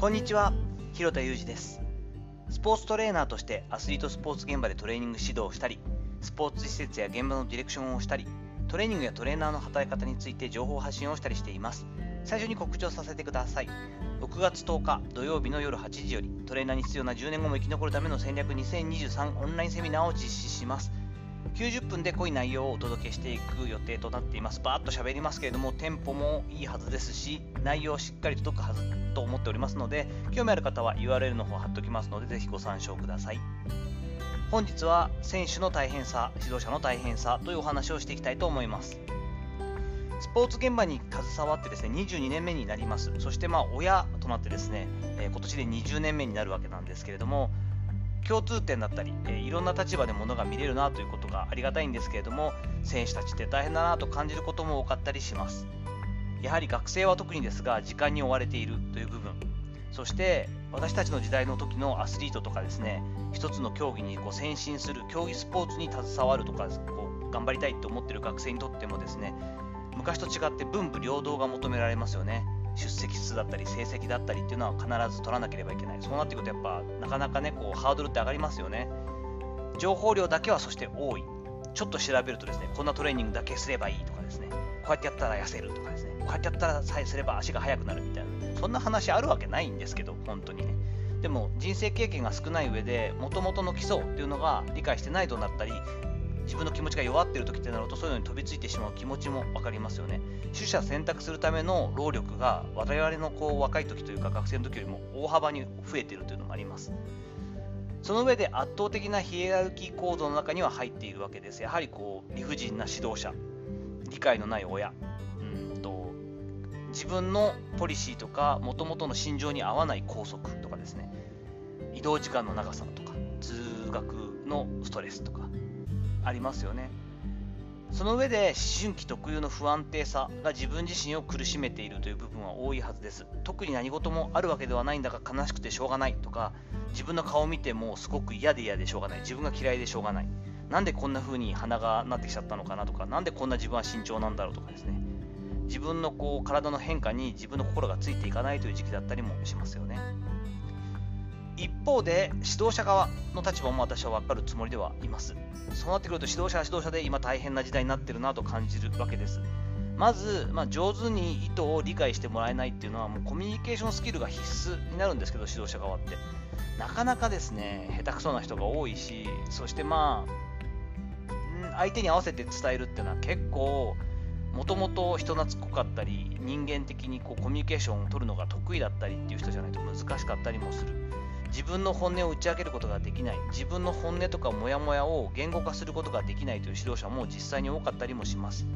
こんにちは広田裕二です。スポーツトレーナーとしてアスリートスポーツ現場でトレーニング指導をしたりスポーツ施設や現場のディレクションをしたりトレーニングやトレーナーの働き方について情報発信をしたりしています。最初に告知をさせてください。6月10日土曜日の夜8時よりトレーナーに必要な10年後も生き残るための戦略2023オンラインセミナーを実施します。90分で濃い内容をお届けしていく予定となっています。バーッと喋りますけれども、テンポもいいはずですし、内容しっかり届くはずと思っておりますので、興味ある方は URL の方貼っておきますので、ぜひご参照ください。本日は選手の大変さ、指導者の大変さというお話をしていきたいと思います。スポーツ現場に携わってですね22年目になります。そしてまあ親となってですね、え今年で20年目になるわけなんですけれども、共通点だったり、えいろんな立場でものが見れるなということがありがたいんですけれども選手たちって大変だなと感じることも多かったりします。やはり学生は特にですが時間に追われているという部分。そして私たちの時代の時のアスリートとかですね一つの競技にこう先進する競技スポーツに携わるとかこう頑張りたいと思ってる学生にとってもですね昔と違って文武両道が求められますよね。出席数だったり成績だったりっていうのは必ず取らなければいけない。そうなってくるとやっぱなかなかねこうハードルって上がりますよね。情報量だけはそして多い。ちょっと調べるとですねこんなトレーニングだけすればいいとかですね。こうやってやったら痩せるとかですね。こうやってやったらさえすれば足が速くなるみたいな。そんな話あるわけないんですけど本当にね。でも人生経験が少ない上でもともとの基礎っていうのが理解してないとなったり自分の気持ちが弱っている時ってなるとそういうのに飛びついてしまう気持ちも分かりますよね。取捨選択するための労力が我々のこう若い時というか学生の時よりも大幅に増えているというのもあります。その上で圧倒的なヒエラルキー構造の中には入っているわけです。やはりこう理不尽な指導者。理解のない親。うんと自分のポリシーとかもともとの心情に合わない校則とかですね。移動時間の長さとか通学のストレスとか。ありますよね。その上で思春期特有の不安定さが自分自身を苦しめているという部分は多いはずです。特に何事もあるわけではないんだが悲しくてしょうがないとか自分の顔を見てもすごく嫌で嫌でしょうがない自分が嫌いでしょうがないなんでこんな風に鼻がなってきちゃったのかなとかなんでこんな自分は慎重なんだろうとかですね自分のこう体の変化に自分の心がついていかないという時期だったりもしますよね。一方で指導者側の立場も私は分かるつもりではいます。そうなってくると指導者は指導者で今大変な時代になってるなと感じるわけです。まず、まあ、上手に意図を理解してもらえないっていうのはもうコミュニケーションスキルが必須になるんですけど指導者側ってなかなかですね下手くそな人が多いしそしてまあ相手に合わせて伝えるっていうのは結構もともと人懐っこかったり人間的にこうコミュニケーションを取るのが得意だったりっていう人じゃないと難しかったりもする自分の本音を打ち明けることができない。自分の本音とかモヤモヤを言語化することができないという指導者も実際に多かったりもします。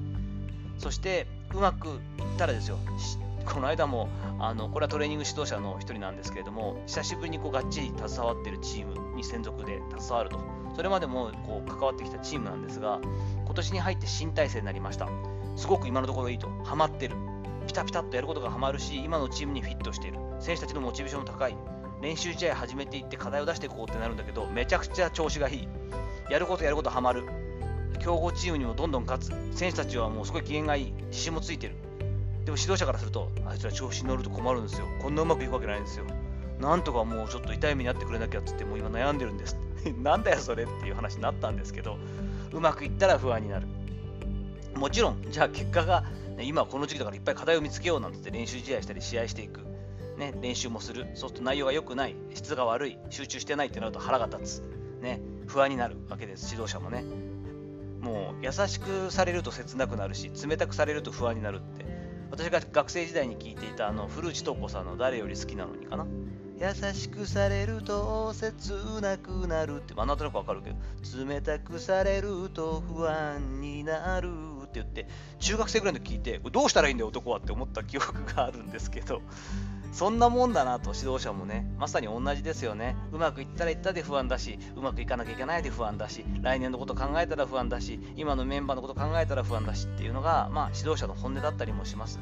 そしてうまくいったらですよ。この間もあのこれはトレーニング指導者の一人なんですけれども久しぶりにこうがっちり携わっているチームに専属で携わると。それまでもこう関わってきたチームなんですが今年に入って新体制になりました。すごく今のところいいと。ハマってる。ピタピタっとやることがハマるし今のチームにフィットしている。選手たちのモチベーションも高い。練習試合始めていって課題を出していこうってなるんだけどめちゃくちゃ調子がいい。やることやることハマる。強豪チームにもどんどん勝つ。選手たちはもうすごい機嫌がいい。自信もついてる。でも指導者からするとあいつら調子に乗ると困るんですよ。こんなうまくいくわけないんですよ。なんとかもうちょっと痛い目に遭ってくれなきゃっつってもう今悩んでるんです。なんだよそれっていう話になったんですけどうまくいったら不安になる。もちろんじゃあ結果が、ね、今この時期だからいっぱい課題を見つけようなんて練習試合したり試合していく。ね、練習もする、そうすると内容が良くない、質が悪い、集中してないってなると腹が立つ、ね、不安になるわけです、指導者もね。もう優しくされると切なくなるし、冷たくされると不安になるって、私が学生時代に聞いていたあの古内東子さんの誰より好きなのにかな。優しくされると切なくなるって、まあ、なんとなくわかるけど、冷たくされると不安になるって言って、中学生ぐらいの聞いて、どうしたらいいんだよ男はって思った記憶があるんですけど、そんなもんだなと指導者もね、まさに同じですよね。うまくいったらいったで不安だし、うまくいかなきゃいけないで不安だし、来年のこと考えたら不安だし、今のメンバーのこと考えたら不安だしっていうのが、まあ、指導者の本音だったりもします。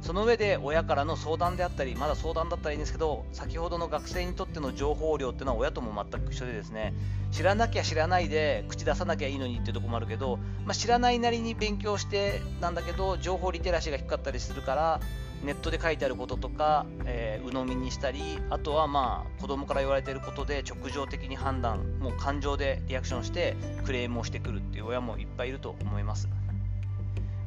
その上で親からの相談であったり、まだ相談だったらいいんですけど、先ほどの学生にとっての情報量っていうのは親とも全く一緒でですね、知らなきゃ知らないで口出さなきゃいいのにっていうとこもあるけど、まあ、知らないなりに勉強してなんだけど、情報リテラシーが低かったりするから、ネットで書いてあることとか、えー、鵜呑みにしたりあとはまあ子供から言われてることで直情的に判断もう感情でリアクションしてクレームをしてくるっていう親もいっぱいいると思います、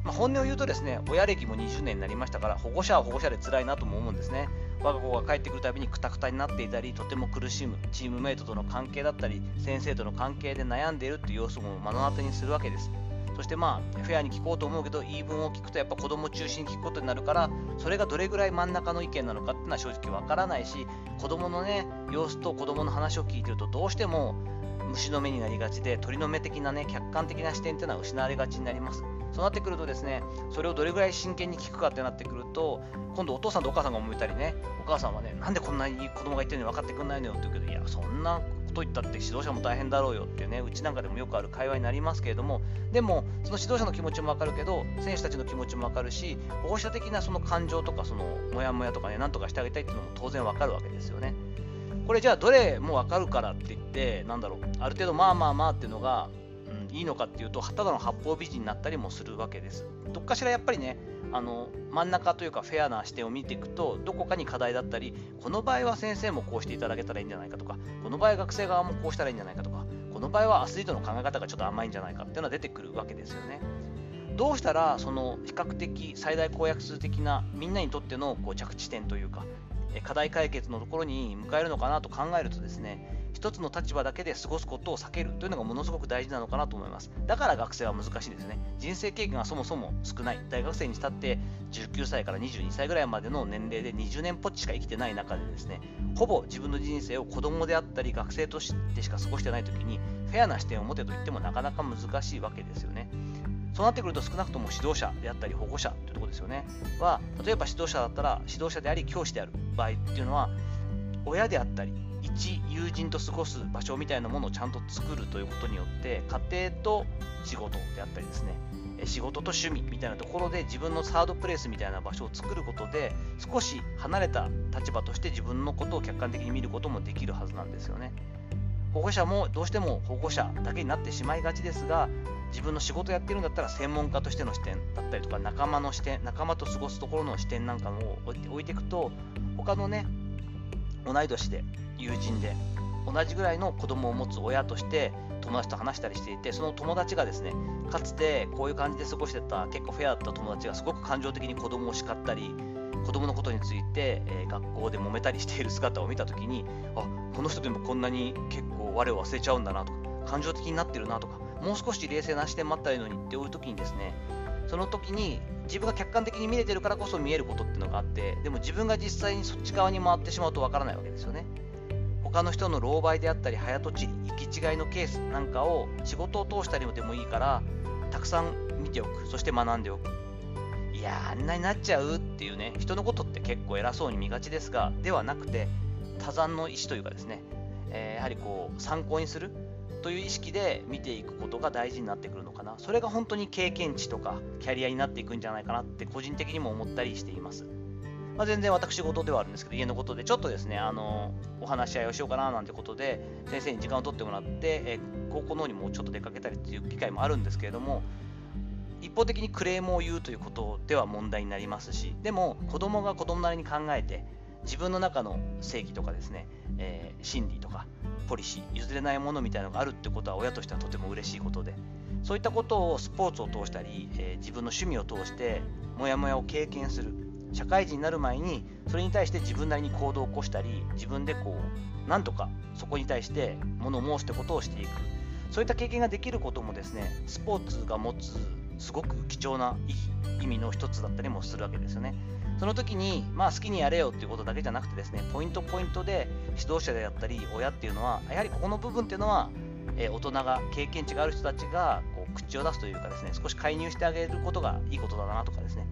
まあ、本音を言うとですね親歴も20年になりましたから保護者は保護者で辛いなとも思うんですね。我が子が帰ってくるたびにくたくたになっていたりとても苦しむチームメイトとの関係だったり先生との関係で悩んでいるっていう様子も目の当たりにするわけです。そしてまあフェアに聞こうと思うけど言い分を聞くとやっぱ子供中心に聞くことになるからそれがどれぐらい真ん中の意見なのかっていうのは正直わからないし子供のね様子と子供の話を聞いてるとどうしても虫の目になりがちで鳥の目的なね客観的な視点っていうのは失われがちになります。そうなってくるとですねそれをどれぐらい真剣に聞くかってなってくると今度お父さんとお母さんが思いたりねお母さんはねなんでこんなに子供が言ってるのに分かってくんないのよって言うけどいやそんなと言ったって指導者も大変だろうよっていうねうちなんかでもよくある会話になりますけれどもでもその指導者の気持ちも分かるけど選手たちの気持ちも分かるし保護者的なその感情とかそのモヤモヤとかねなんとかしてあげたいっていうのも当然分かるわけですよねこれじゃあどれも分かるからって言ってなんだろうある程度まあまあまあっていうのがうん、いいのかっていうとただの八方美人になったりもするわけです。どっかしらやっぱりねあの真ん中というかフェアな視点を見ていくとどこかに課題だったりこの場合は先生もこうしていただけたらいいんじゃないかとかこの場合学生側もこうしたらいいんじゃないかとかこの場合はアスリートの考え方がちょっと甘いんじゃないかっていうのは出てくるわけですよね。どうしたらその比較的最大公約数的なみんなにとってのこう着地点というか課題解決のところに迎えるのかなと考えるとですね一つの立場だけで過ごすことを避けるというのがものすごく大事なのかなと思います。だから学生は難しいですね。人生経験がそもそも少ない。大学生にしたって19歳から22歳ぐらいまでの年齢で20年ぽっちしか生きてない中でですね、ほぼ自分の人生を子供であったり学生としてしか過ごしてない時にフェアな視点を持てと言ってもなかなか難しいわけですよね。そうなってくると少なくとも指導者であったり保護者というところですよね。は、例えば指導者だったら指導者であり教師である場合っていうのは親であったり一友人と過ごす場所みたいなものをちゃんと作るということによって家庭と仕事であったりですね仕事と趣味みたいなところで自分のサードプレイスみたいな場所を作ることで少し離れた立場として自分のことを客観的に見ることもできるはずなんですよね。保護者もどうしても保護者だけになってしまいがちですが自分の仕事やってるんだったら専門家としての視点だったりとか仲間の視点仲間と過ごすところの視点なんかも置いていくと他のね同い年で友人で同じぐらいの子供を持つ親として友達と話したりしていてその友達がですねかつてこういう感じで過ごしてた結構フェアだった友達がすごく感情的に子供を叱ったり子供のことについて、えー、学校で揉めたりしている姿を見た時にあこの人でもこんなに結構我を忘れちゃうんだなとか感情的になってるなとかもう少し冷静な視点待ったらいいのにっていう時にですねその時に自分が客観的に見れてるからこそ見えることっていうのがあってでも自分が実際にそっち側に回ってしまうとわからないわけですよね。他の人の狼狽であったり早とちり行き違いのケースなんかを仕事を通したりでもいいからたくさん見ておく。そして学んでおく。いやあんなになっちゃうっていうね。人のことって結構偉そうに見がちですがではなくて多山の意思というかですね、えー、やはりこう参考にする。という意識で見ていくことが大事になってくるのかなそれが本当に経験値とかキャリアになっていくんじゃないかなって個人的にも思ったりしています。まあ、全然私事ではあるんですけど、家のことでちょっとですね、あのお話し合いをしようかななんてことで、先生に時間を取ってもらって、え高校の方にもちょっと出かけたりっていう機会もあるんですけれども、一方的にクレームを言うということでは問題になりますし、でも子供が子供なりに考えて、自分の中の正義とかですね、えー、心理とかポリシー譲れないものみたいなのがあるってことは親としてはとても嬉しいことでそういったことをスポーツを通したり、えー、自分の趣味を通してモヤモヤを経験する社会人になる前にそれに対して自分なりに行動を起こしたり自分でこうなんとかそこに対して物を申すってことをしていくそういった経験ができることもですねスポーツが持つすごく貴重な意味の一つだったりもするわけですよね。その時に、まあ、好きにやれよっていうことだけじゃなくてですね、ポイントポイントで指導者であったり、親っていうのは、やはりここの部分っていうのは、えー、大人が、経験値がある人たちがこう口を出すというかですね、少し介入してあげることがいいことだなとかですね、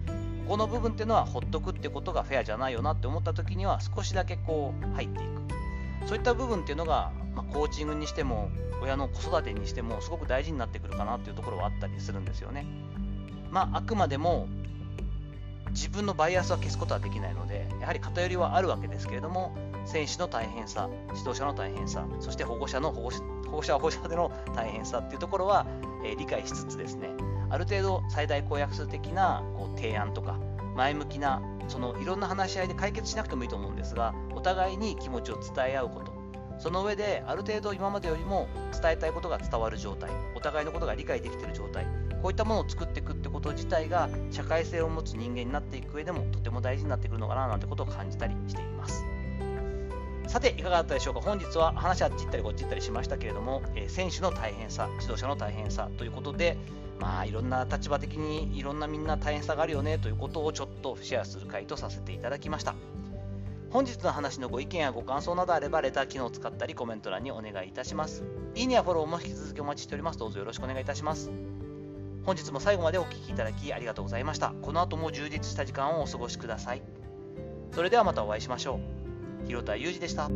ここの部分っていうのはほっとくってことがフェアじゃないよなって思った時には、少しだけこう入っていく。そういった部分っていうのが、まあ、コーチングにしても、親の子育てにしても、すごく大事になってくるかなっていうところはあったりするんですよね。まあ、あくまでも自分のバイアスは消すことはできないので、やはり偏りはあるわけですけれども、選手の大変さ、指導者の大変さ、そして保護者の保護保護者は保護者での大変さっていうところは、えー、理解しつつですね、ある程度最大公約数的なこう提案とか、前向きなそのいろんな話し合いで解決しなくてもいいと思うんですがお互いに気持ちを伝え合うこと。その上である程度今までよりも伝えたいことが伝わる状態お互いのことが理解できている状態こういったものを作っていくってこと自体が社会性を持つ人間になっていく上でもとても大事になってくるのかななんてことを感じたりしています。さていかがだったでしょうか？本日は話あっち行ったりこっち行ったりしましたけれども、えー、選手の大変さ指導者の大変さということでまあいろんな立場的にいろんなみんな大変さがあるよねということをちょっとシェアする回とさせていただきました。本日の話のご意見やご感想などあればレター機能を使ったりコメント欄にお願いいたします。いいねやフォローも引き続きお待ちしております。どうぞよろしくお願いいたします。本日も最後までお聴きいただきありがとうございました。この後も充実した時間をお過ごしください。それではまたお会いしましょう。広田裕二でした。